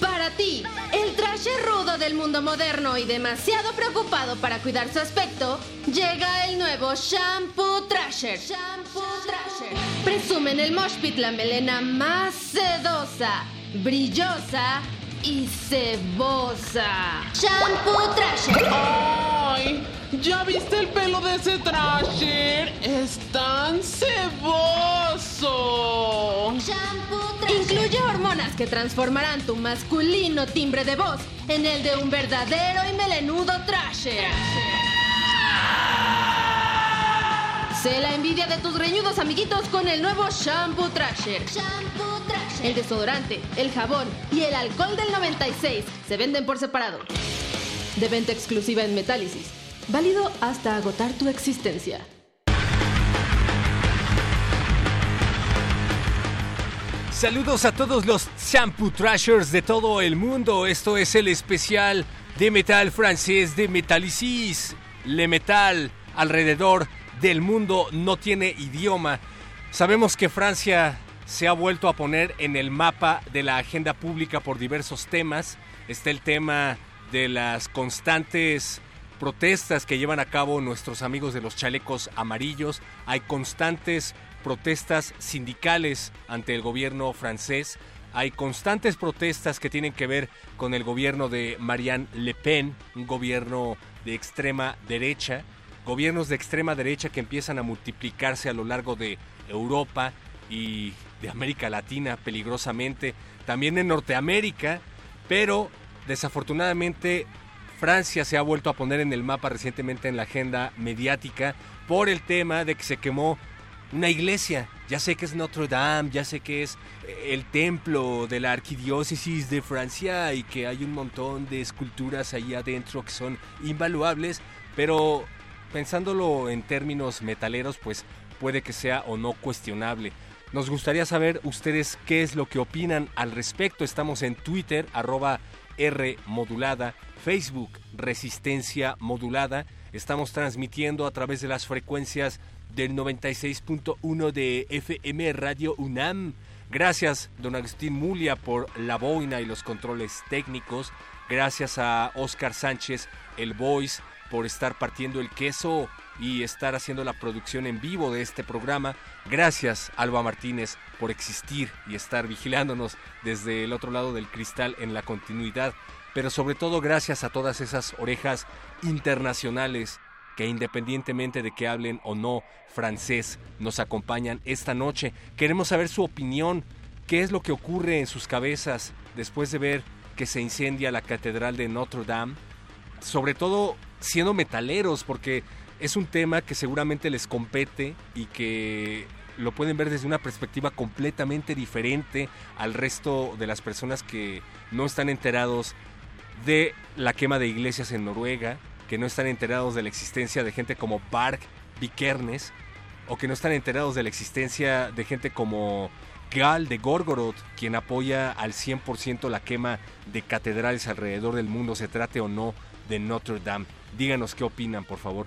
Para ti, el trasher rudo del mundo moderno y demasiado preocupado para cuidar su aspecto, llega el nuevo Shampoo Trasher. Shampoo Trasher. Presumen el Mosh Pit la melena más sedosa, brillosa y cebosa. Shampoo Trasher. ¡Ay! ¿Ya viste el pelo de ese trasher? ¡Es tan ceboso! Shampoo Trasher. Incluye hormonas que transformarán tu masculino timbre de voz en el de un verdadero y melenudo Trasher. Sé la envidia de tus greñudos amiguitos con el nuevo Shampoo Trasher. Shampoo Trasher. El desodorante, el jabón y el alcohol del 96 se venden por separado. De venta exclusiva en Metálisis. Válido hasta agotar tu existencia. Saludos a todos los shampoo trashers de todo el mundo. Esto es el especial de metal francés de Metallicis. Le metal alrededor del mundo no tiene idioma. Sabemos que Francia se ha vuelto a poner en el mapa de la agenda pública por diversos temas. Está el tema de las constantes protestas que llevan a cabo nuestros amigos de los chalecos amarillos. Hay constantes protestas sindicales ante el gobierno francés. Hay constantes protestas que tienen que ver con el gobierno de Marianne Le Pen, un gobierno de extrema derecha. Gobiernos de extrema derecha que empiezan a multiplicarse a lo largo de Europa y de América Latina peligrosamente. También en Norteamérica, pero desafortunadamente Francia se ha vuelto a poner en el mapa recientemente en la agenda mediática por el tema de que se quemó una iglesia. Ya sé que es Notre Dame, ya sé que es eh, el templo de la arquidiócesis de Francia y que hay un montón de esculturas ahí adentro que son invaluables, pero pensándolo en términos metaleros, pues puede que sea o no cuestionable. Nos gustaría saber ustedes qué es lo que opinan al respecto. Estamos en Twitter, arroba R modulada, Facebook Resistencia Modulada. Estamos transmitiendo a través de las frecuencias del 96.1 de FM Radio UNAM. Gracias, don Agustín Mulia, por la boina y los controles técnicos. Gracias a Oscar Sánchez, el voice, por estar partiendo el queso y estar haciendo la producción en vivo de este programa. Gracias, Alba Martínez, por existir y estar vigilándonos desde el otro lado del cristal en la continuidad. Pero sobre todo gracias a todas esas orejas internacionales que independientemente de que hablen o no francés, nos acompañan esta noche. Queremos saber su opinión, qué es lo que ocurre en sus cabezas después de ver que se incendia la Catedral de Notre Dame, sobre todo siendo metaleros, porque es un tema que seguramente les compete y que lo pueden ver desde una perspectiva completamente diferente al resto de las personas que no están enterados de la quema de iglesias en Noruega, que no están enterados de la existencia de gente como Bark Vikernes o que no están enterados de la existencia de gente como Gal de Gorgoroth, quien apoya al 100% la quema de catedrales alrededor del mundo, se trate o no de Notre Dame. Díganos qué opinan, por favor.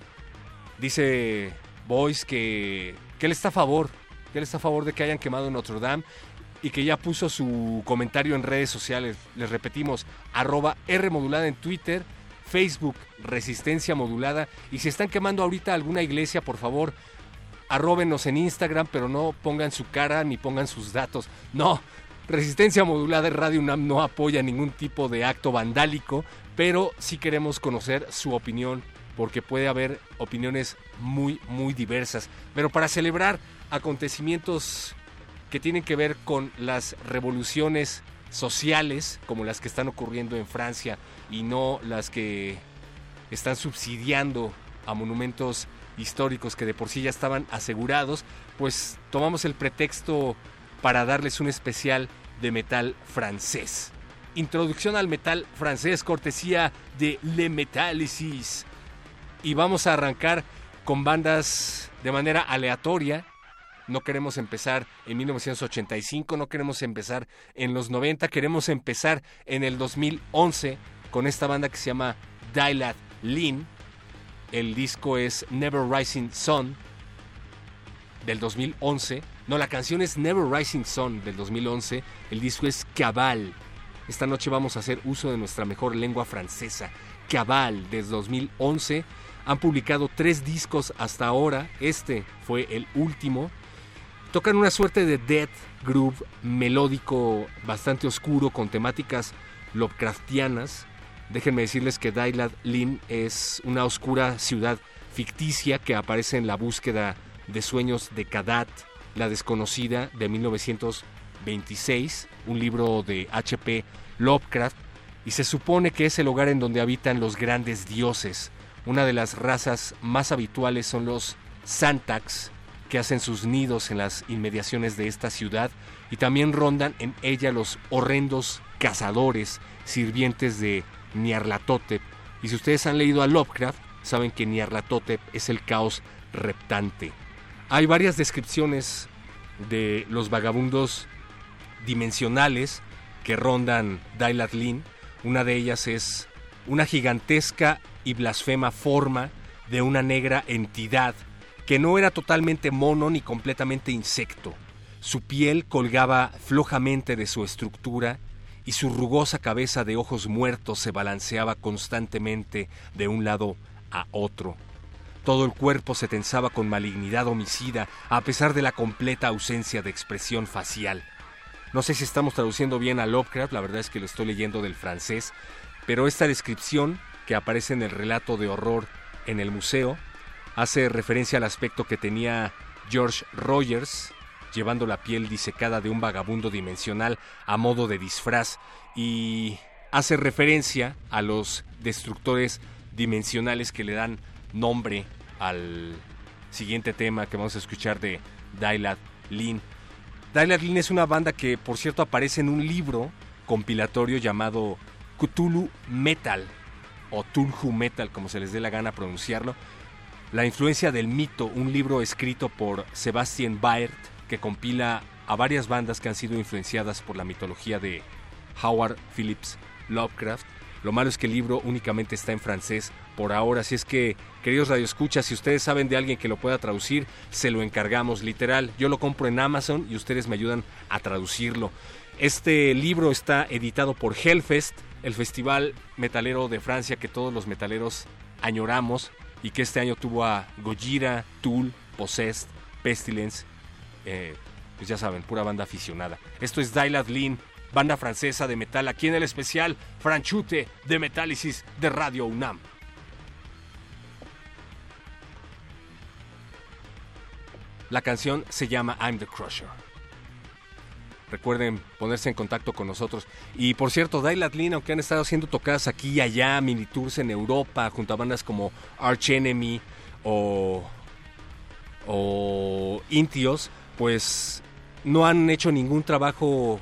Dice Boyce que, que él está a favor, que él está a favor de que hayan quemado Notre Dame y que ya puso su comentario en redes sociales. Les repetimos, arroba R modulada en Twitter, Facebook Resistencia Modulada. Y si están quemando ahorita alguna iglesia, por favor, arróbenos en Instagram, pero no pongan su cara ni pongan sus datos. No, Resistencia Modulada de Radio UNAM no apoya ningún tipo de acto vandálico, pero sí queremos conocer su opinión, porque puede haber opiniones muy, muy diversas. Pero para celebrar acontecimientos que tienen que ver con las revoluciones sociales, como las que están ocurriendo en Francia, y no las que están subsidiando a monumentos históricos que de por sí ya estaban asegurados, pues tomamos el pretexto para darles un especial de metal francés. Introducción al metal francés, cortesía de Le Metallicis. Y vamos a arrancar con bandas de manera aleatoria. No queremos empezar en 1985, no queremos empezar en los 90, queremos empezar en el 2011 con esta banda que se llama Dilat Lin. El disco es Never Rising Sun del 2011. No, la canción es Never Rising Sun del 2011. El disco es Cabal. Esta noche vamos a hacer uso de nuestra mejor lengua francesa. Cabal, desde 2011. Han publicado tres discos hasta ahora. Este fue el último. Tocan una suerte de death groove melódico bastante oscuro con temáticas Lovecraftianas. Déjenme decirles que Dailad Lin es una oscura ciudad ficticia que aparece en la búsqueda de sueños de Kadat, la desconocida de 1926, un libro de H.P. Lovecraft, y se supone que es el lugar en donde habitan los grandes dioses. Una de las razas más habituales son los Santax, que hacen sus nidos en las inmediaciones de esta ciudad y también rondan en ella los horrendos cazadores, sirvientes de Nyarlathotep. Y si ustedes han leído a Lovecraft, saben que Nyarlathotep es el caos reptante. Hay varias descripciones de los vagabundos dimensionales que rondan Dailat Lin. Una de ellas es una gigantesca y blasfema forma de una negra entidad que no era totalmente mono ni completamente insecto. Su piel colgaba flojamente de su estructura y su rugosa cabeza de ojos muertos se balanceaba constantemente de un lado a otro. Todo el cuerpo se tensaba con malignidad homicida a pesar de la completa ausencia de expresión facial. No sé si estamos traduciendo bien a Lovecraft, la verdad es que lo estoy leyendo del francés, pero esta descripción que aparece en el relato de horror en el museo hace referencia al aspecto que tenía George Rogers, llevando la piel disecada de un vagabundo dimensional a modo de disfraz y hace referencia a los destructores dimensionales que le dan nombre al siguiente tema que vamos a escuchar de Dailat Lin. Dailat Lin es una banda que por cierto aparece en un libro compilatorio llamado Cthulhu Metal o Tulhu Metal como se les dé la gana pronunciarlo la influencia del mito, un libro escrito por Sebastian Baert que compila a varias bandas que han sido influenciadas por la mitología de Howard Phillips Lovecraft. Lo malo es que el libro únicamente está en francés por ahora, así es que, queridos radioescuchas, si ustedes saben de alguien que lo pueda traducir, se lo encargamos literal. Yo lo compro en Amazon y ustedes me ayudan a traducirlo. Este libro está editado por Hellfest, el festival metalero de Francia que todos los metaleros añoramos y que este año tuvo a Gojira, Tool, Possessed, Pestilence, eh, pues ya saben, pura banda aficionada. Esto es Lean, banda francesa de metal, aquí en el especial Franchute de Metálisis de Radio UNAM. La canción se llama I'm the Crusher. Recuerden ponerse en contacto con nosotros. Y por cierto, Dailat Lin, aunque han estado haciendo tocadas aquí y allá, mini tours en Europa, junto a bandas como Arch Enemy o, o Intios, pues no han hecho ningún trabajo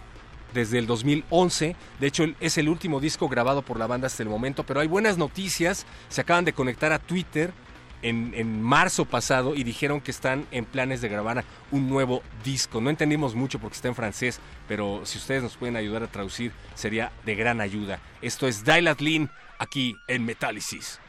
desde el 2011. De hecho, es el último disco grabado por la banda hasta el momento, pero hay buenas noticias. Se acaban de conectar a Twitter en, marzo pasado y dijeron que están en planes de grabar un nuevo disco. No entendimos mucho porque está en francés, pero si ustedes nos pueden ayudar a traducir, sería de gran ayuda. Esto es Dilat Lean aquí en Metálisis.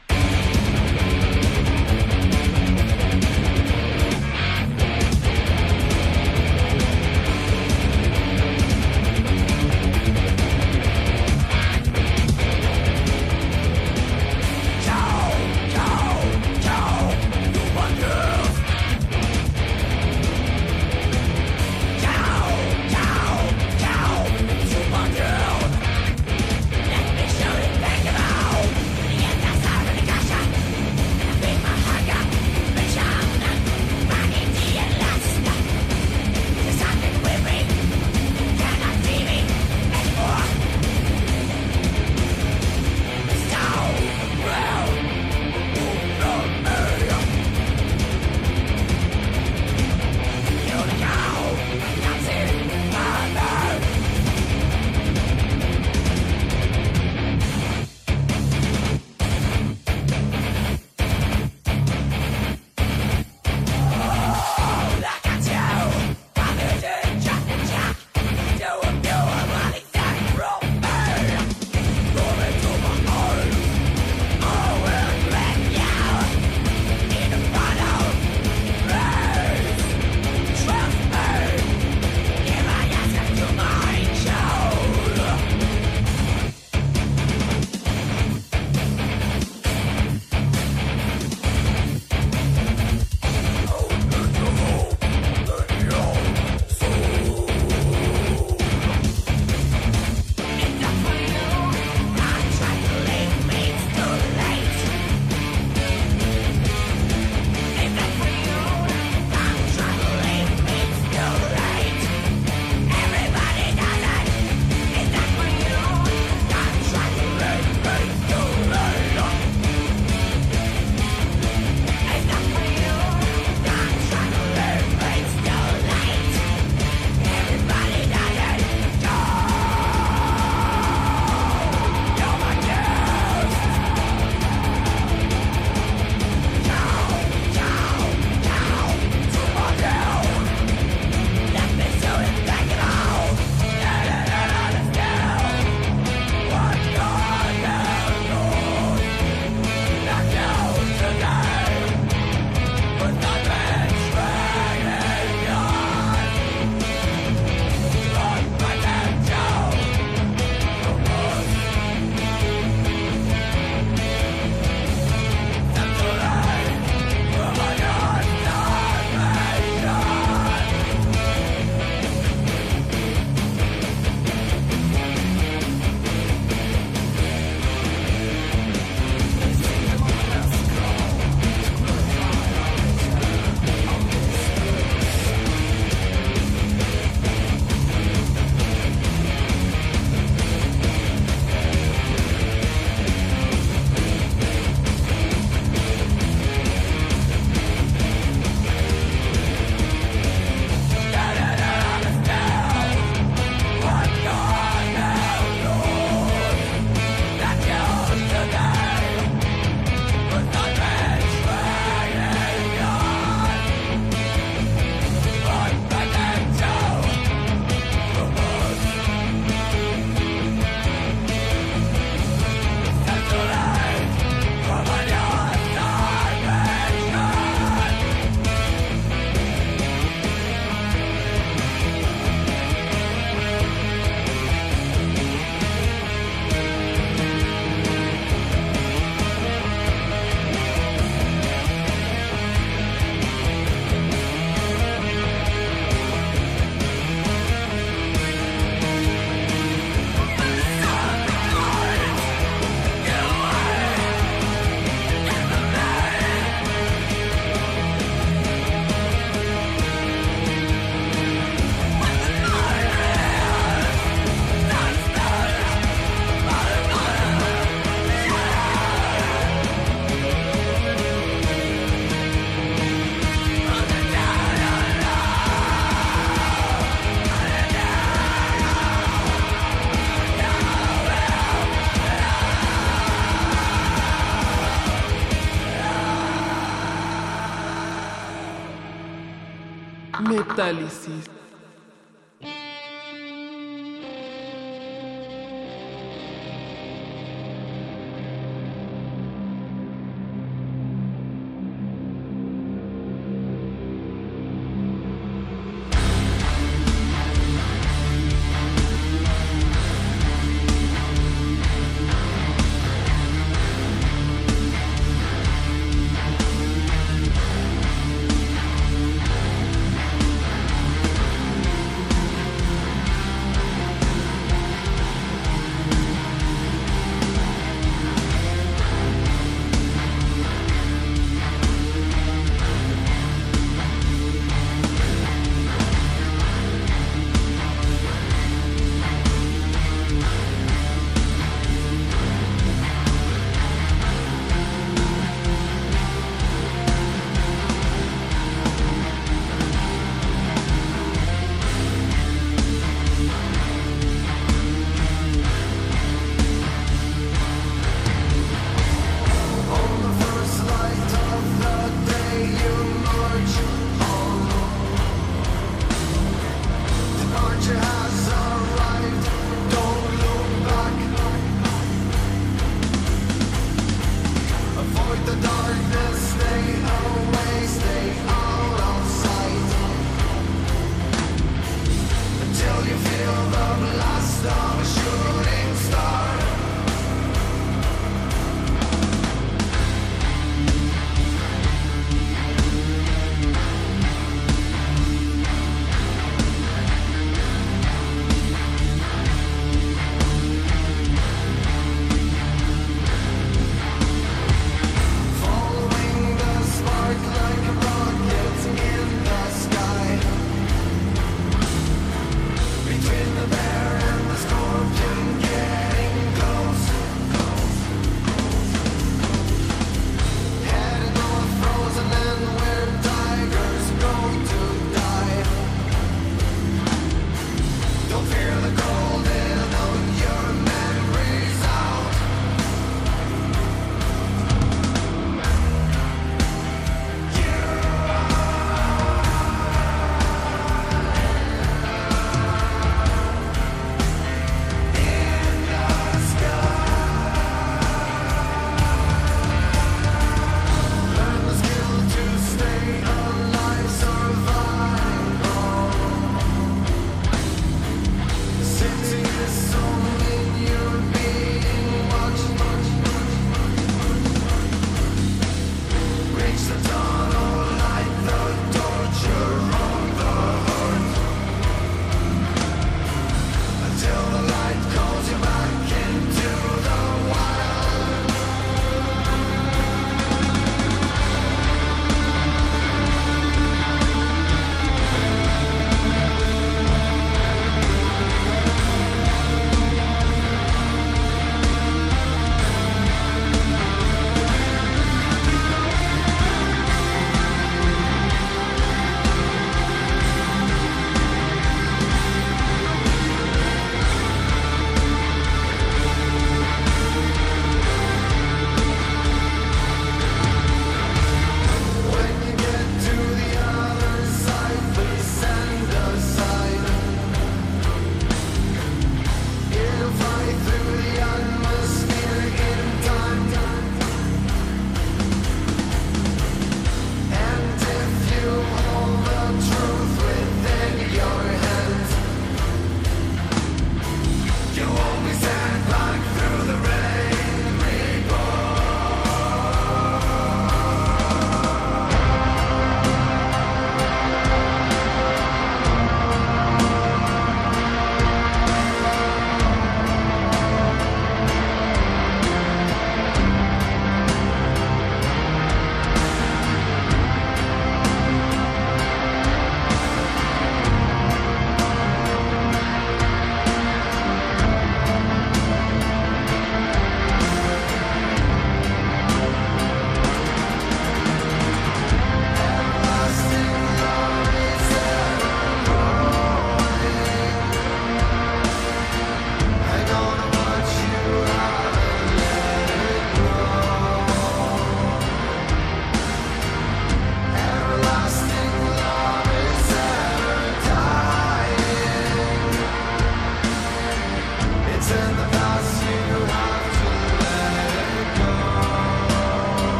Metálisis.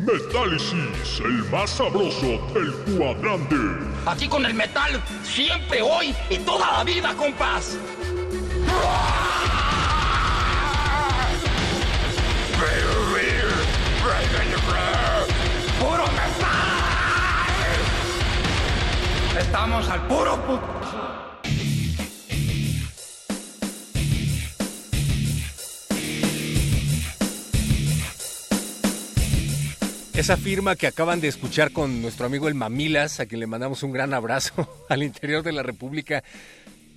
Metálisis, el más sabroso del cuadrante. Aquí con el metal, siempre, hoy y toda la vida, compás. ¡Puro metal! Estamos al puro Esa firma que acaban de escuchar con nuestro amigo el Mamilas, a quien le mandamos un gran abrazo al interior de la República,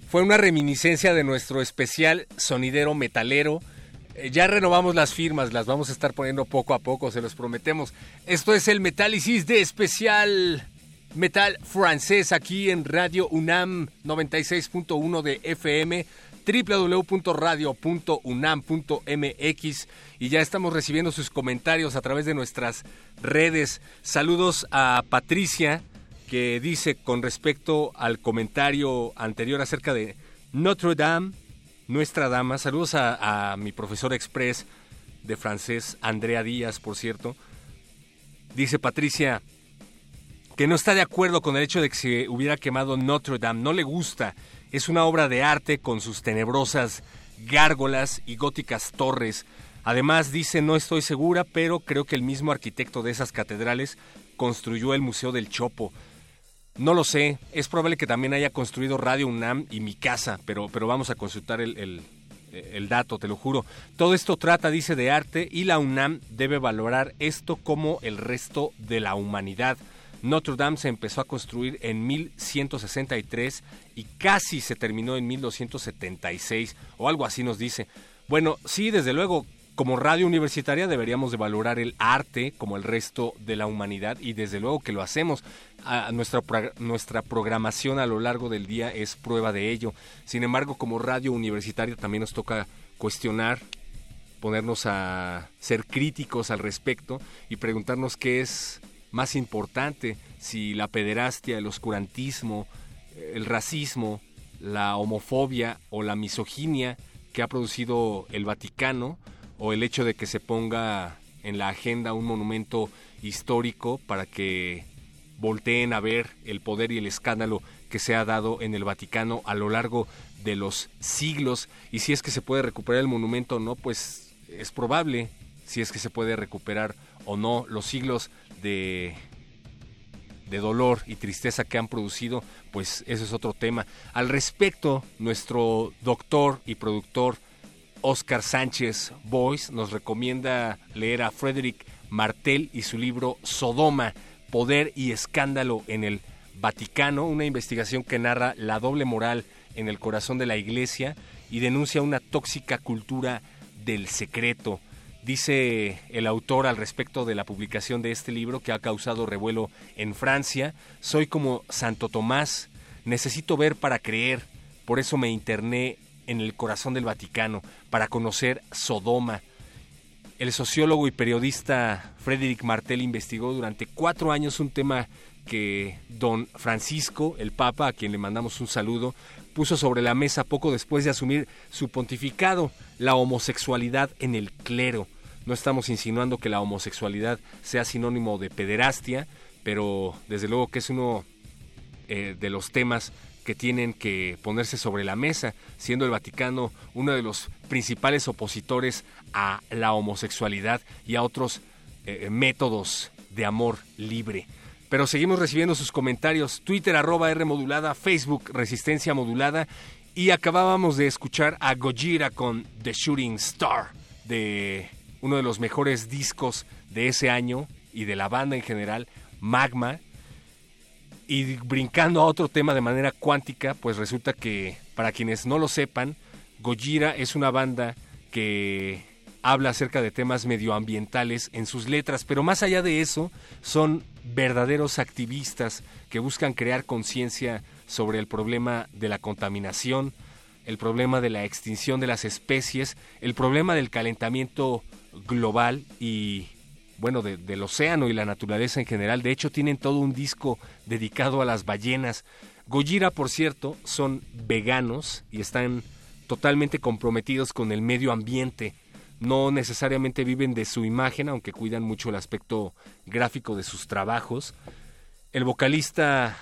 fue una reminiscencia de nuestro especial sonidero metalero. Eh, ya renovamos las firmas, las vamos a estar poniendo poco a poco, se los prometemos. Esto es el Metálisis de especial metal francés aquí en Radio UNAM 96.1 de FM www.radio.unam.mx y ya estamos recibiendo sus comentarios a través de nuestras redes. Saludos a Patricia que dice con respecto al comentario anterior acerca de Notre Dame, nuestra dama. Saludos a, a mi profesor express de francés, Andrea Díaz, por cierto. Dice Patricia que no está de acuerdo con el hecho de que se hubiera quemado Notre Dame, no le gusta es una obra de arte con sus tenebrosas gárgolas y góticas torres. Además, dice, no estoy segura, pero creo que el mismo arquitecto de esas catedrales construyó el Museo del Chopo. No lo sé, es probable que también haya construido Radio UNAM y mi casa, pero, pero vamos a consultar el, el, el dato, te lo juro. Todo esto trata, dice, de arte y la UNAM debe valorar esto como el resto de la humanidad. Notre Dame se empezó a construir en 1163 y casi se terminó en 1276 o algo así nos dice. Bueno, sí, desde luego, como radio universitaria deberíamos de valorar el arte como el resto de la humanidad y desde luego que lo hacemos. nuestra, nuestra programación a lo largo del día es prueba de ello. Sin embargo, como radio universitaria también nos toca cuestionar, ponernos a ser críticos al respecto y preguntarnos qué es más importante, si la pederastia, el oscurantismo, el racismo, la homofobia o la misoginia que ha producido el Vaticano o el hecho de que se ponga en la agenda un monumento histórico para que volteen a ver el poder y el escándalo que se ha dado en el Vaticano a lo largo de los siglos. Y si es que se puede recuperar el monumento o no, pues es probable si es que se puede recuperar o no los siglos de, de dolor y tristeza que han producido, pues ese es otro tema. Al respecto, nuestro doctor y productor Oscar Sánchez Boyce nos recomienda leer a Frederick Martel y su libro Sodoma, Poder y Escándalo en el Vaticano, una investigación que narra la doble moral en el corazón de la Iglesia y denuncia una tóxica cultura del secreto. Dice el autor al respecto de la publicación de este libro que ha causado revuelo en Francia, soy como Santo Tomás, necesito ver para creer, por eso me interné en el corazón del Vaticano, para conocer Sodoma. El sociólogo y periodista Frédéric Martel investigó durante cuatro años un tema que don Francisco, el Papa, a quien le mandamos un saludo, puso sobre la mesa poco después de asumir su pontificado, la homosexualidad en el clero. No estamos insinuando que la homosexualidad sea sinónimo de pederastia, pero desde luego que es uno eh, de los temas que tienen que ponerse sobre la mesa, siendo el Vaticano uno de los principales opositores a la homosexualidad y a otros eh, métodos de amor libre. Pero seguimos recibiendo sus comentarios. Twitter arroba R modulada, Facebook Resistencia modulada. Y acabábamos de escuchar a Gojira con The Shooting Star de uno de los mejores discos de ese año y de la banda en general, Magma. Y brincando a otro tema de manera cuántica, pues resulta que, para quienes no lo sepan, Gojira es una banda que habla acerca de temas medioambientales en sus letras, pero más allá de eso, son verdaderos activistas que buscan crear conciencia sobre el problema de la contaminación, el problema de la extinción de las especies, el problema del calentamiento global y bueno, del océano y la naturaleza en general. De hecho, tienen todo un disco dedicado a las ballenas. Gojira, por cierto, son veganos y están totalmente comprometidos con el medio ambiente. no necesariamente viven de su imagen, aunque cuidan mucho el aspecto gráfico de sus trabajos. El vocalista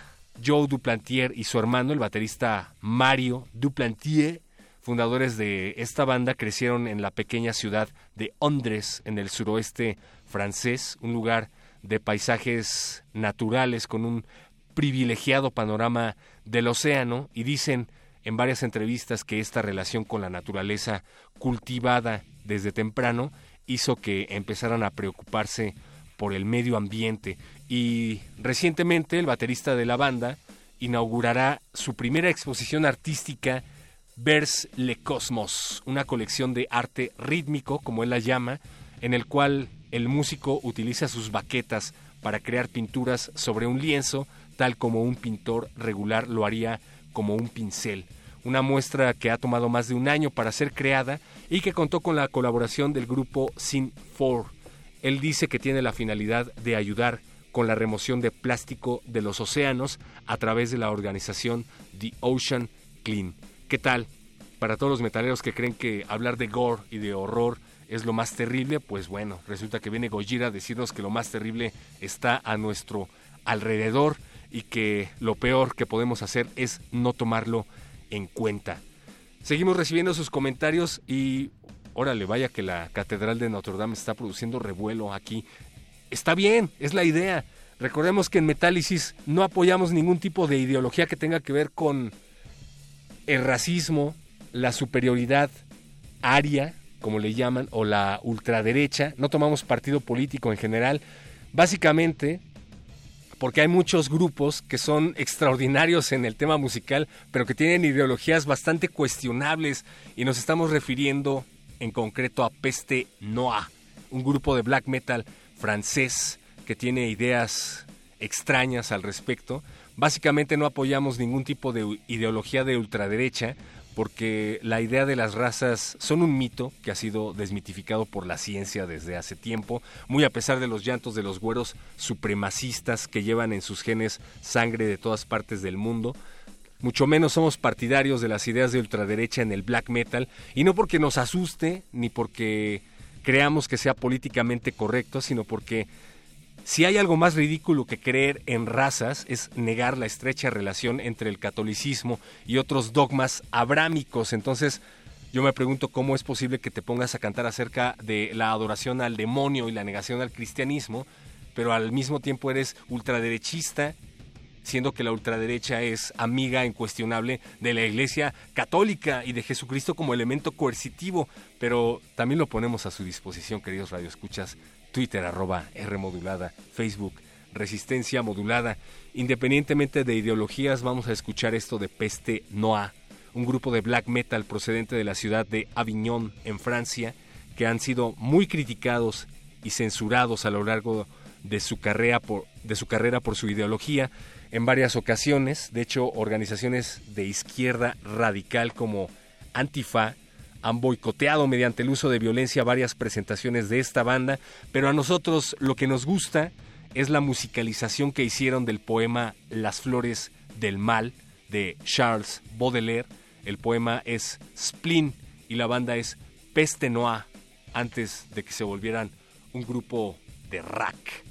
Joe Duplantier y su hermano, el baterista Mario Duplantier, fundadores de esta banda, crecieron en la pequeña ciudad de Ondres, en el suroeste francés, un lugar de paisajes naturales con un privilegiado panorama del océano. Y dicen en varias entrevistas que esta relación con la naturaleza cultivada desde temprano hizo que empezaran a preocuparse por el medio ambiente. Y recientemente el baterista de la banda inaugurará su primera exposición artística Vers le Cosmos, una colección de arte rítmico, como él la llama, en el cual el músico utiliza sus baquetas para crear pinturas sobre un lienzo, tal como un pintor regular lo haría como un pincel. Una muestra que ha tomado más de un año para ser creada y que contó con la colaboración del grupo Sin 4. Él dice que tiene la finalidad de ayudar con la remoción de plástico de los océanos a través de la organización The Ocean Clean. ¿Qué tal? Para todos los metaleros que creen que hablar de gore y de horror es lo más terrible, pues bueno, resulta que viene Gojira a decirnos que lo más terrible está a nuestro alrededor y que lo peor que podemos hacer es no tomarlo en cuenta. Seguimos recibiendo sus comentarios y órale, vaya que la Catedral de Notre Dame está produciendo revuelo aquí. Está bien, es la idea. Recordemos que en Metálisis no apoyamos ningún tipo de ideología que tenga que ver con el racismo, la superioridad aria, como le llaman, o la ultraderecha. No tomamos partido político en general. Básicamente porque hay muchos grupos que son extraordinarios en el tema musical, pero que tienen ideologías bastante cuestionables y nos estamos refiriendo en concreto a Peste Noa, un grupo de black metal francés que tiene ideas extrañas al respecto. Básicamente no apoyamos ningún tipo de ideología de ultraderecha porque la idea de las razas son un mito que ha sido desmitificado por la ciencia desde hace tiempo, muy a pesar de los llantos de los güeros supremacistas que llevan en sus genes sangre de todas partes del mundo. Mucho menos somos partidarios de las ideas de ultraderecha en el black metal, y no porque nos asuste, ni porque creamos que sea políticamente correcto, sino porque si hay algo más ridículo que creer en razas es negar la estrecha relación entre el catolicismo y otros dogmas abrámicos. Entonces, yo me pregunto cómo es posible que te pongas a cantar acerca de la adoración al demonio y la negación al cristianismo, pero al mismo tiempo eres ultraderechista, siendo que la ultraderecha es amiga incuestionable de la Iglesia Católica y de Jesucristo como elemento coercitivo, pero también lo ponemos a su disposición, queridos radioescuchas, Twitter arroba R Facebook Resistencia modulada. Independientemente de ideologías, vamos a escuchar esto de Peste Noa, un grupo de black metal procedente de la ciudad de Avignon, en Francia, que han sido muy criticados y censurados a lo largo de su, carrera por su ideología en varias ocasiones. De hecho, organizaciones de izquierda radical como Antifa han boicoteado mediante el uso de violencia varias presentaciones de esta banda, pero a nosotros lo que nos gusta es la musicalización que hicieron del poema Las Flores del Mal de Charles Baudelaire. El poema es Spleen y la banda es Peste Noir antes de que se volvieran un grupo de rack.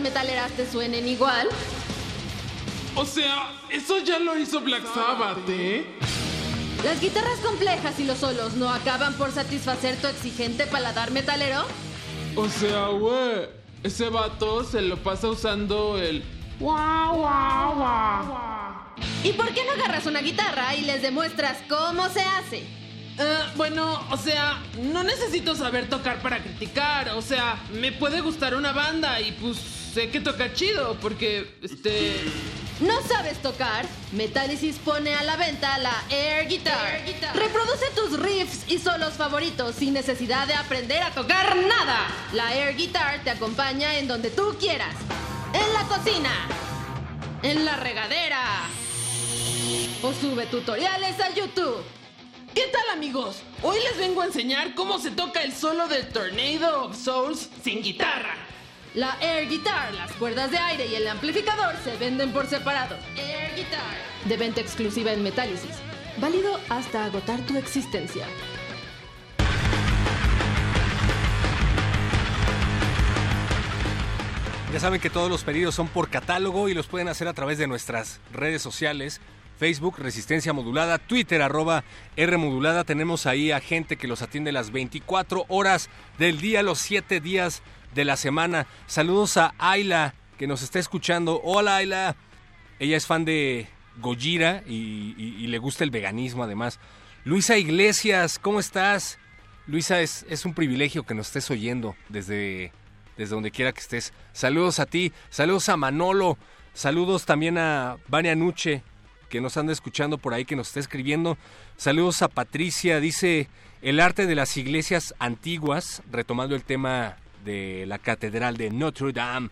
Metaleras te suenen igual? O sea, eso ya lo hizo Black Sabbath, ¿eh? ¿Las guitarras complejas y los solos no acaban por satisfacer tu exigente paladar metalero? O sea, güey, ese vato se lo pasa usando el... Guau, guau, guau. ¿Y por qué no agarras una guitarra y les demuestras cómo se hace? Eh, bueno, o sea, no necesito saber tocar para criticar. O sea, me puede gustar una banda y pues sé que toca chido porque, este... ¿No sabes tocar? Metallicis pone a la venta la Air Guitar. Reproduce tus riffs y solos favoritos sin necesidad de aprender a tocar nada. La Air Guitar te acompaña en donde tú quieras. En la cocina. En la regadera. O sube tutoriales a YouTube. ¿Qué tal amigos? Hoy les vengo a enseñar cómo se toca el solo de Tornado of Souls sin guitarra. La Air Guitar, las cuerdas de aire y el amplificador se venden por separado. Air Guitar. De venta exclusiva en Metálisis. Válido hasta agotar tu existencia. Ya saben que todos los pedidos son por catálogo y los pueden hacer a través de nuestras redes sociales. Facebook, Resistencia Modulada, Twitter, arroba R Modulada. Tenemos ahí a gente que los atiende las 24 horas del día, los 7 días de la semana. Saludos a Ayla, que nos está escuchando. Hola Ayla. Ella es fan de Gojira y, le gusta el veganismo además. Luisa Iglesias, ¿cómo estás? Luisa, es, es un privilegio que nos estés oyendo desde, desde donde quiera que estés. Saludos a ti, saludos a Manolo, saludos también a Vania Nuche, que nos anda escuchando por ahí, que nos está escribiendo. Saludos a Patricia, dice el arte de las iglesias antiguas, retomando el tema de la catedral de Notre Dame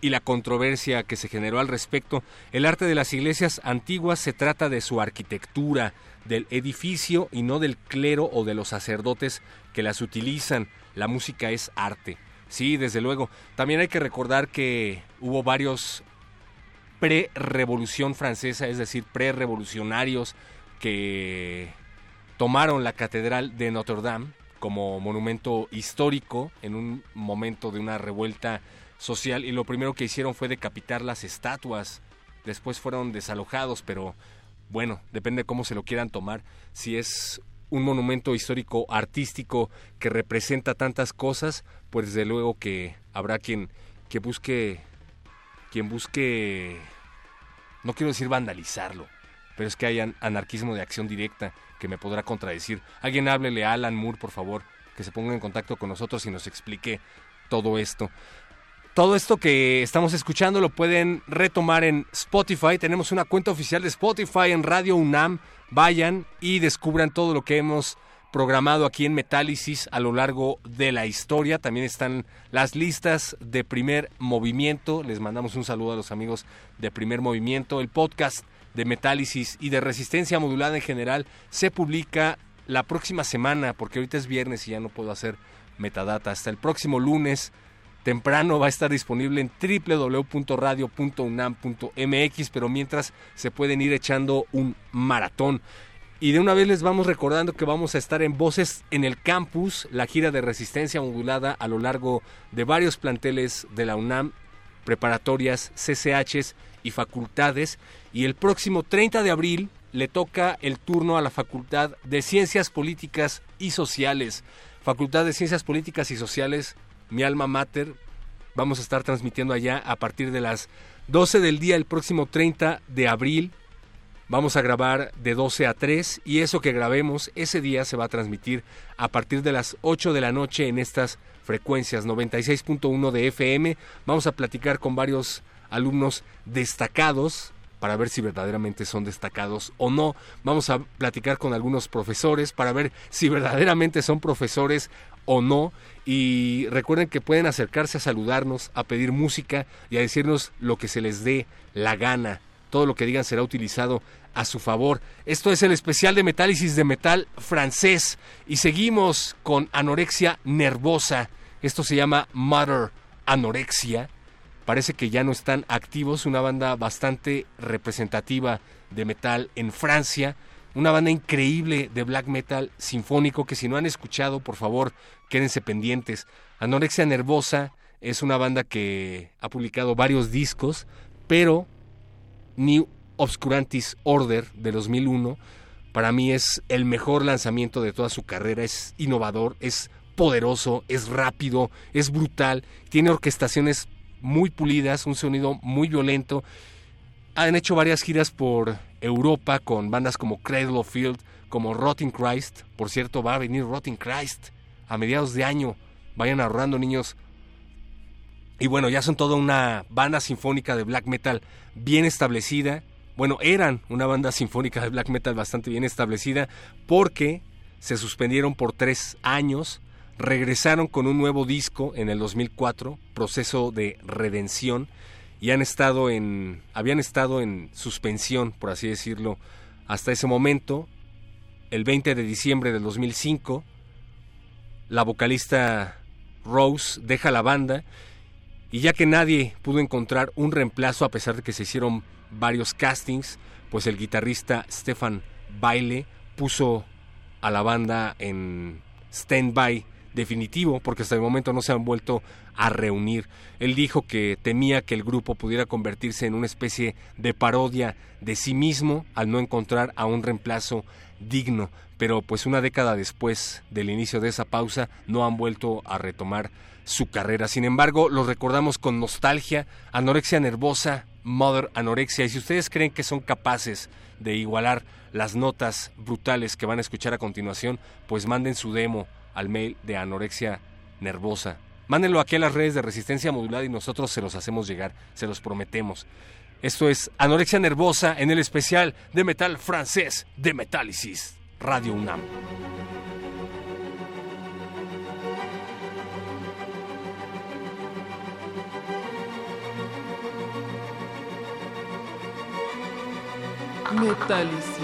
y la controversia que se generó al respecto. El arte de las iglesias antiguas se trata de su arquitectura, del edificio y no del clero o de los sacerdotes que las utilizan. La música es arte. Sí, desde luego. También hay que recordar que hubo varios pre-revolución francesa, es decir, pre-revolucionarios que tomaron la catedral de Notre Dame como monumento histórico en un momento de una revuelta social y lo primero que hicieron fue decapitar las estatuas. Después fueron desalojados, pero bueno, depende de cómo se lo quieran tomar. Si es un monumento histórico artístico que representa tantas cosas, pues desde luego que habrá quien que busque quien busque no quiero decir vandalizarlo, pero es que hay an- anarquismo de acción directa que me podrá contradecir. Alguien háblele a Alan Moore, por favor, que se ponga en contacto con nosotros y nos explique todo esto. Todo esto que estamos escuchando lo pueden retomar en Spotify. Tenemos una cuenta oficial de Spotify en Radio UNAM. Vayan y descubran todo lo que hemos programado aquí en Metálisis a lo largo de la historia. También están las listas de primer movimiento. Les mandamos un saludo a los amigos de primer movimiento. El podcast de Metálisis y de resistencia modulada en general se publica la próxima semana, porque ahorita es viernes y ya no puedo hacer metadata. Hasta el próximo lunes temprano va a estar disponible en www.radio.unam.mx, pero mientras se pueden ir echando un maratón. Y de una vez les vamos recordando que vamos a estar en Voces en el Campus, la gira de resistencia modulada a lo largo de varios planteles de la UNAM, preparatorias, CCHs y facultades. Y el próximo 30 de abril le toca el turno a la Facultad de Ciencias Políticas y Sociales. Facultad de Ciencias Políticas y Sociales, mi alma mater. Vamos a estar transmitiendo allá a partir de las 12 del día el próximo 30 de abril. Vamos a grabar de 12 a 3 y eso que grabemos ese día se va a transmitir a partir de las 8 de la noche en estas frecuencias 96.1 de FM. Vamos a platicar con varios alumnos destacados para ver si verdaderamente son destacados o no. Vamos a platicar con algunos profesores para ver si verdaderamente son profesores o no. Y recuerden que pueden acercarse a saludarnos, a pedir música y a decirnos lo que se les dé la gana. Todo lo que digan será utilizado a su favor. Esto es el especial de Metálisis de Metal francés. Y seguimos con Anorexia Nervosa. Esto se llama Mother Anorexia. Parece que ya no están activos. Una banda bastante representativa de metal en Francia. Una banda increíble de black metal sinfónico que si no han escuchado, por favor, quédense pendientes. Anorexia Nervosa Es una banda que ha publicado varios discos, pero New Obscurantis Order de 2001 para mí es el mejor lanzamiento de toda su carrera. Es innovador, es poderoso, es rápido, es brutal, tiene orquestaciones muy pulidas, un sonido muy violento. Han hecho varias giras por Europa con bandas como Cradle of Field, como Rotting Christ. Por cierto, va a venir Rotting Christ a mediados de año. Vayan ahorrando, niños. Y bueno, ya son toda una banda sinfónica de black metal bien establecida. Bueno, eran una banda sinfónica de black metal bastante bien establecida porque se suspendieron por tres años, regresaron con un nuevo disco en el 2004, Proceso de Redención, y han estado en, habían estado en suspensión, por así decirlo, hasta ese momento. El 20 de diciembre del 2005, la vocalista Rose deja la banda y ya que nadie pudo encontrar un reemplazo a pesar de que se hicieron varios castings, pues el guitarrista Stefan Baile puso a la banda en stand-by definitivo porque hasta el momento no se han vuelto a reunir. Él dijo que temía que el grupo pudiera convertirse en una especie de parodia de sí mismo al no encontrar a un reemplazo digno, pero pues una década después del inicio de esa pausa no han vuelto a retomar su carrera. Sin embargo, los recordamos con nostalgia, anorexia nervosa, Mother Anorexia. Y si ustedes creen que son capaces de igualar las notas brutales que van a escuchar a continuación, pues manden su demo al mail de Anorexia Nervosa. Mándenlo aquí a las redes de Resistencia Modulada y nosotros se los hacemos llegar, se los prometemos. Esto es Anorexia Nervosa en el especial de metal francés de Metálisis, Radio UNAM. Metálisis.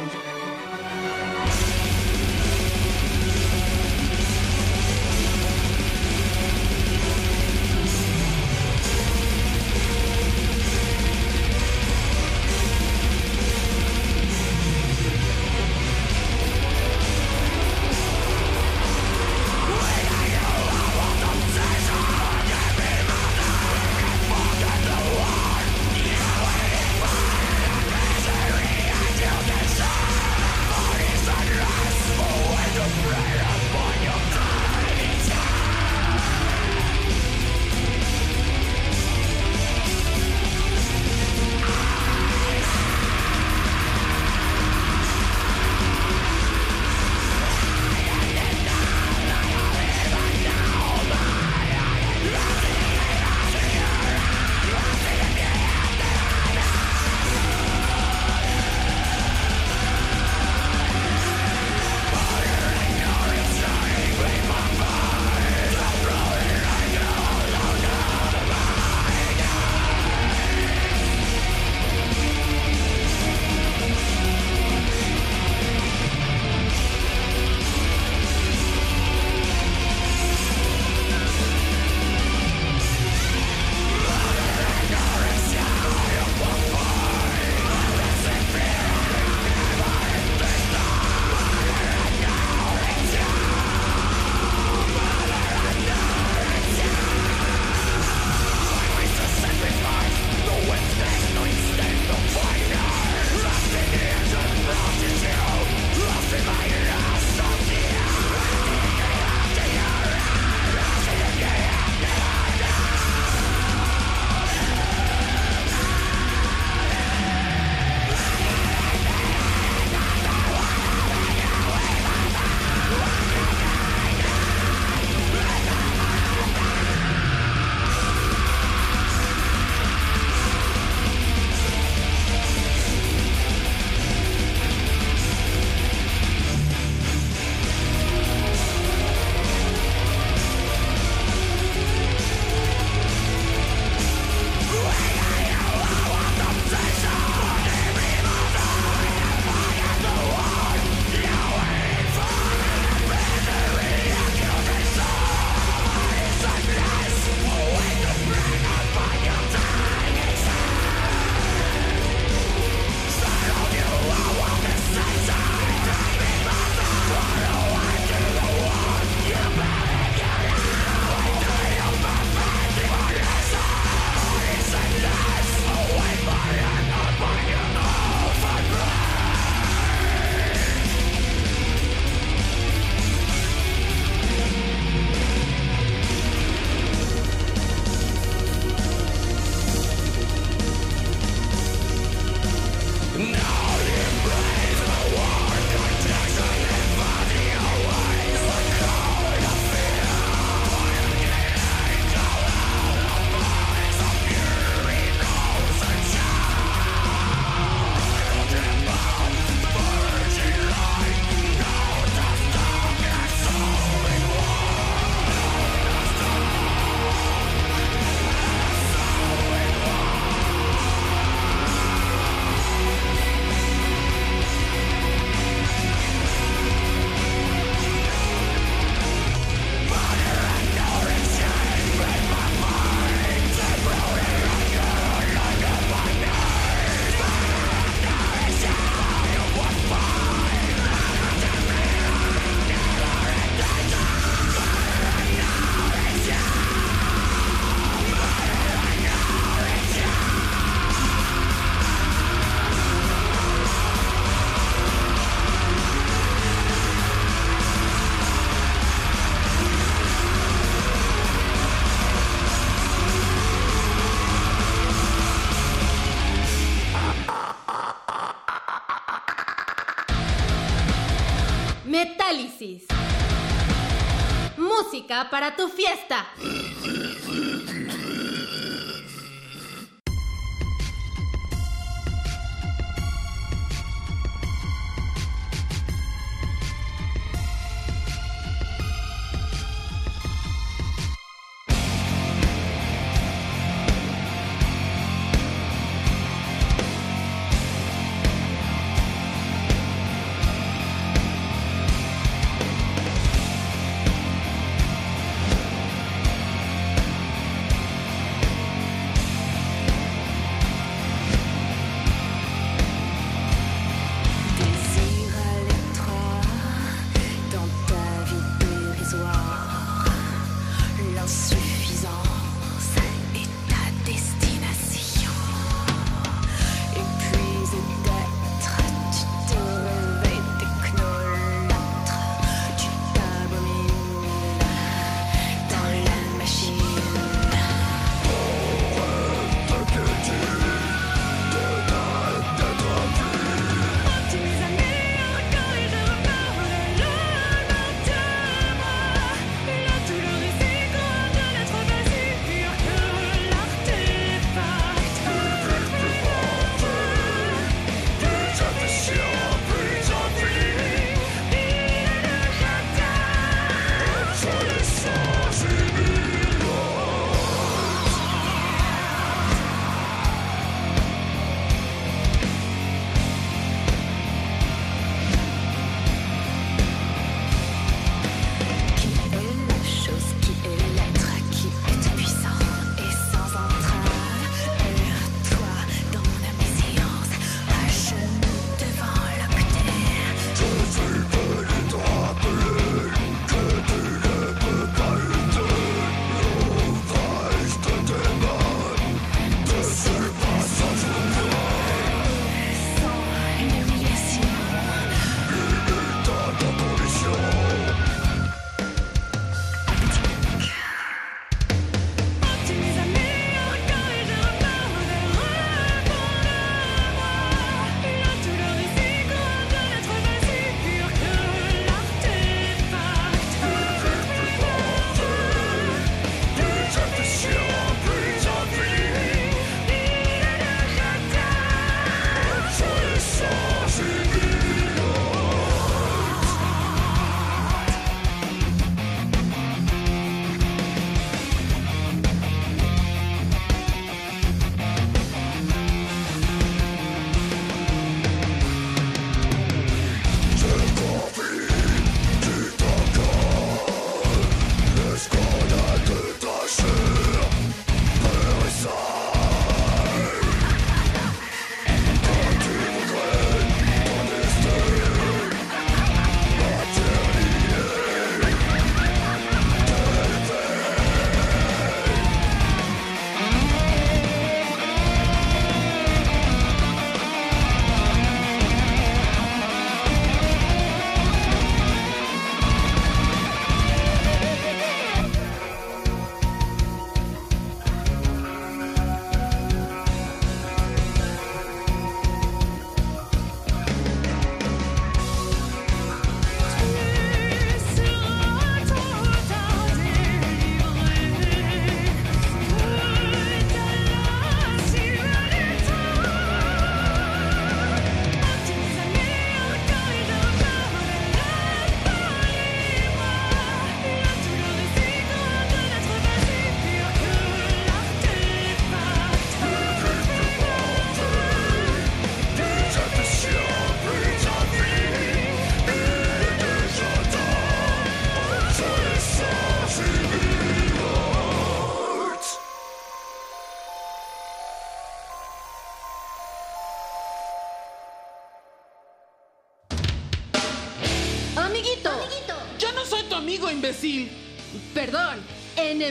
Para tu fiesta.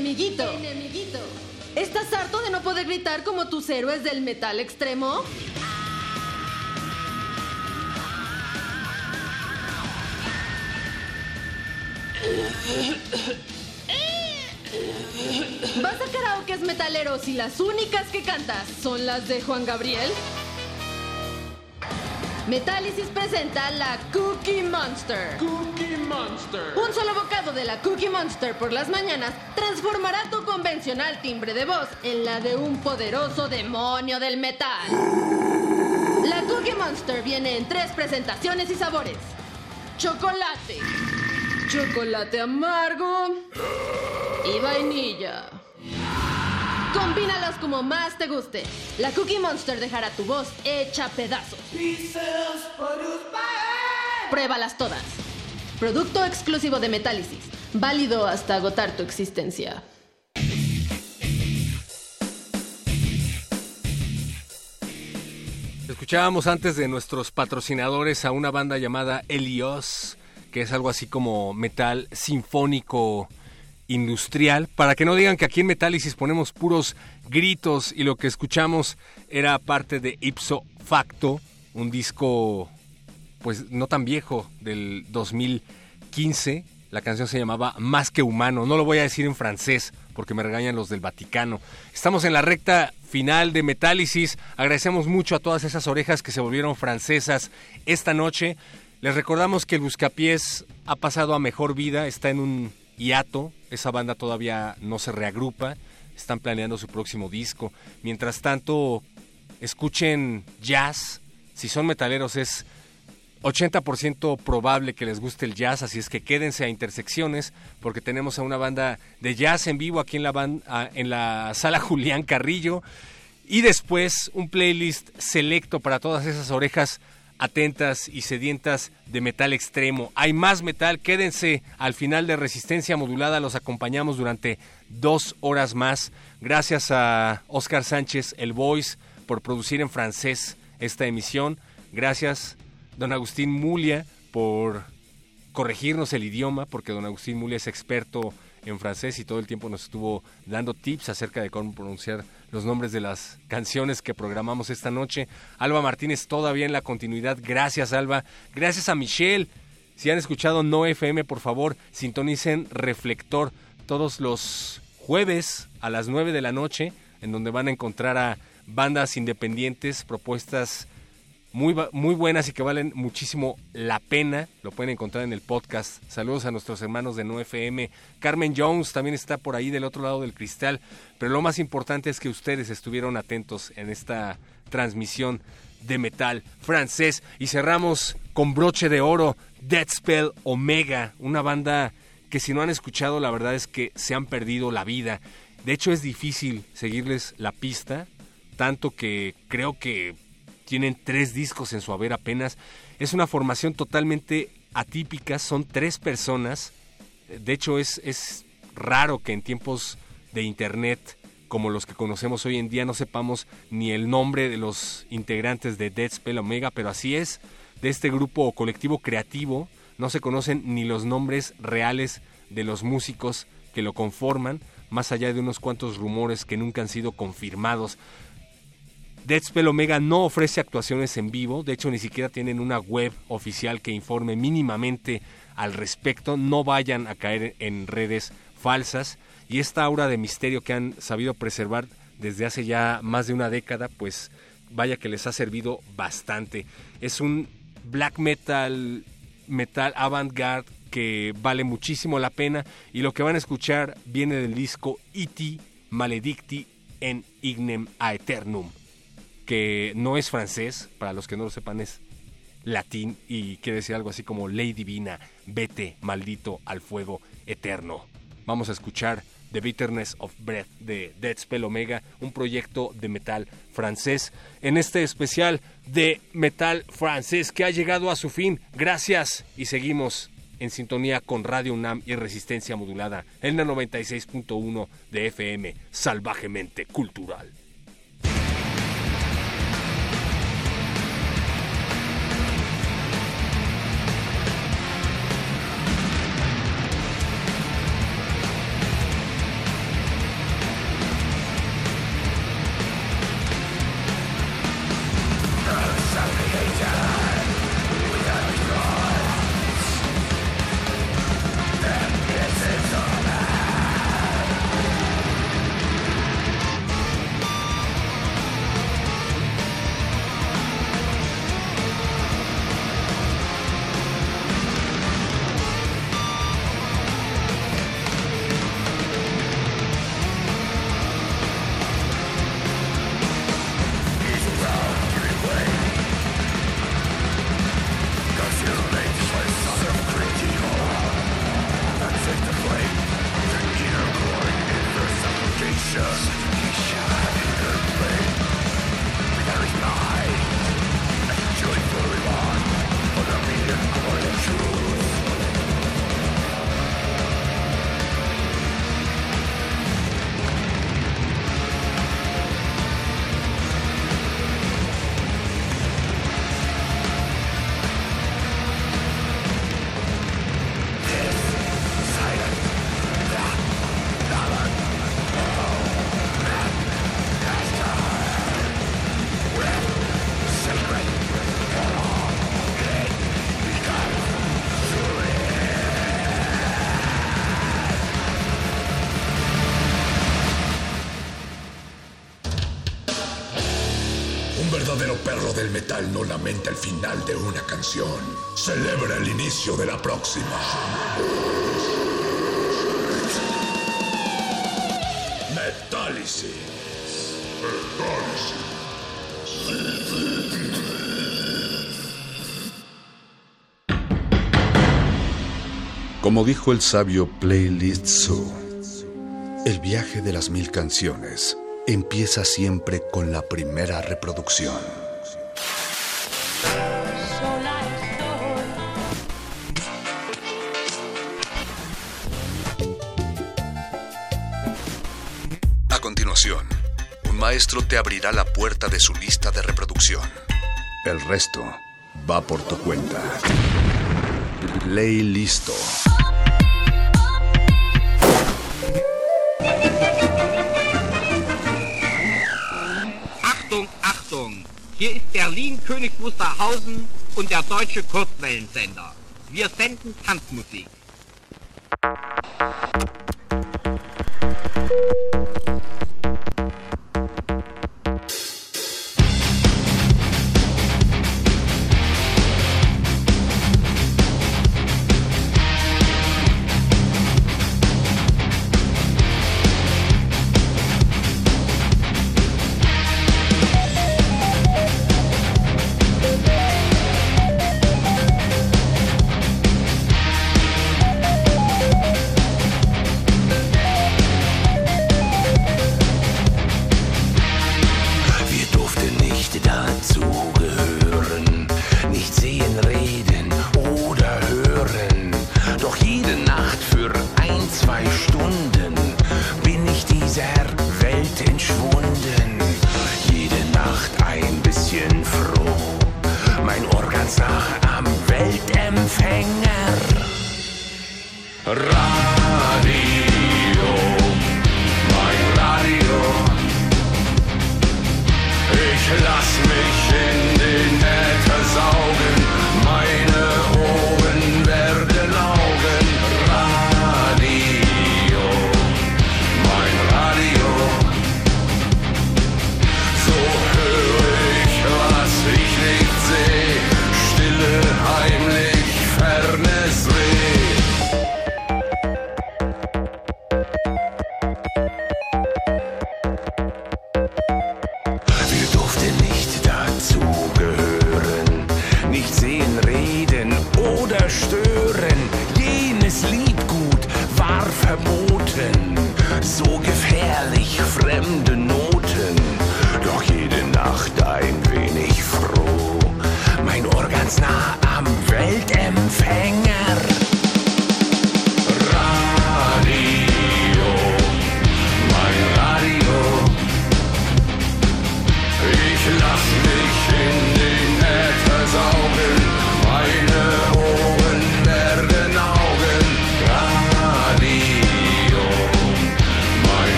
Enemiguito. Enemiguito. ¿Estás harto de no poder gritar como tus héroes del metal extremo? ¿Vas a karaokes metaleros y las únicas que cantas son las de Juan Gabriel? Metálisis presenta la Cookie Monster. Cookie Monster. Un solo bocado de la Cookie Monster por las mañanas transformará tu convencional timbre de voz en la de un poderoso demonio del metal. La Cookie Monster viene en tres presentaciones y sabores. Chocolate, chocolate amargo y vainilla. Combínalos como más te guste. La Cookie Monster dejará tu voz hecha pedazos. Pruébalas todas. Producto exclusivo de Metálisis. Válido hasta agotar tu existencia. Escuchábamos antes de nuestros patrocinadores a una banda llamada Helios, que es algo así como metal sinfónico industrial, para que no digan que aquí en Metálisis ponemos puros gritos y lo que escuchamos era parte de Ipso Facto, un disco pues no tan viejo del 2015. La canción se llamaba Más que humano. No lo voy a decir en francés porque me regañan los del Vaticano. Estamos en la recta final de Metálisis. Agradecemos mucho a todas esas orejas que se volvieron francesas esta noche. Les recordamos que el Buscapiés ha pasado a mejor vida, está en un hiato. Esa banda todavía no se reagrupa. Están planeando su próximo disco. Mientras tanto, escuchen jazz. Si son metaleros es 80% probable que les guste el jazz, así es que quédense a Intersecciones porque tenemos a una banda de jazz en vivo aquí en la, en la sala Julián Carrillo y después un playlist selecto para todas esas orejas atentas y sedientas de metal extremo. Hay más metal, quédense al final de Resistencia Modulada, los acompañamos durante dos horas más. Gracias a Oscar Sánchez, el Voice, por producir en francés esta emisión. Gracias don Agustín Mulia por corregirnos el idioma, porque don Agustín Mulia es experto en francés y todo el tiempo nos estuvo dando tips acerca de cómo pronunciar los nombres de las canciones que programamos esta noche. Alba Martínez todavía en la continuidad. Gracias, Alba. Gracias a Michelle. Si han escuchado No FM, por favor, sintonicen Reflector todos los jueves a las 9 de la noche, en donde van a encontrar a bandas independientes, propuestas muy, muy buenas y que valen muchísimo la pena. Lo pueden encontrar en el podcast. Saludos a nuestros hermanos de No FM. Carmen Jones también está por ahí del otro lado del cristal. Pero lo más importante es que ustedes estuvieron atentos en esta transmisión de metal francés. Y cerramos con broche de oro Dead Spell Omega, una banda que si no han escuchado la verdad es que se han perdido la vida. De hecho es difícil seguirles la pista, tanto que creo que tienen tres discos en su haber apenas. Es una formación totalmente atípica, son tres personas. De hecho, es, es raro que en tiempos de internet como los que conocemos hoy en día no sepamos ni el nombre de los integrantes de Dead Spell Omega, pero así es. De este grupo o colectivo creativo no se conocen ni los nombres reales de los músicos que lo conforman, más allá de unos cuantos rumores que nunca han sido confirmados. Dead Spell Omega no ofrece actuaciones en vivo, de hecho ni siquiera tienen una web oficial que informe mínimamente al respecto, no vayan a caer en redes falsas y esta aura de misterio que han sabido preservar desde hace ya más de una década, pues vaya que les ha servido bastante. Es un black metal, metal avant-garde que vale muchísimo la pena y lo que van a escuchar viene del disco Iti Maledicti en Ignem Aeternum que no es francés, para los que no lo sepan es latín y quiere decir algo así como Ley Divina, vete maldito al fuego eterno. Vamos a escuchar The Bitterness of Breath de Dead Spell Omega, un proyecto de metal francés, en este especial de metal francés que ha llegado a su fin. Gracias y seguimos en sintonía con Radio UNAM y Resistencia Modulada en el 96.1 de FM, salvajemente cultural. Metal no lamenta el final de una canción. Celebra el inicio de la próxima. Metálisis. Como dijo el sabio Playlist Zoo, el viaje de las mil canciones empieza siempre con la primera reproducción. Maestro te abrirá la puerta de su lista de reproducción. El resto va por tu cuenta. Ley listo. Achtung, Achtung! Hier ist Berlin König Wusterhausen und der deutsche Kurzwellensender. Wir senden Tanzmusik.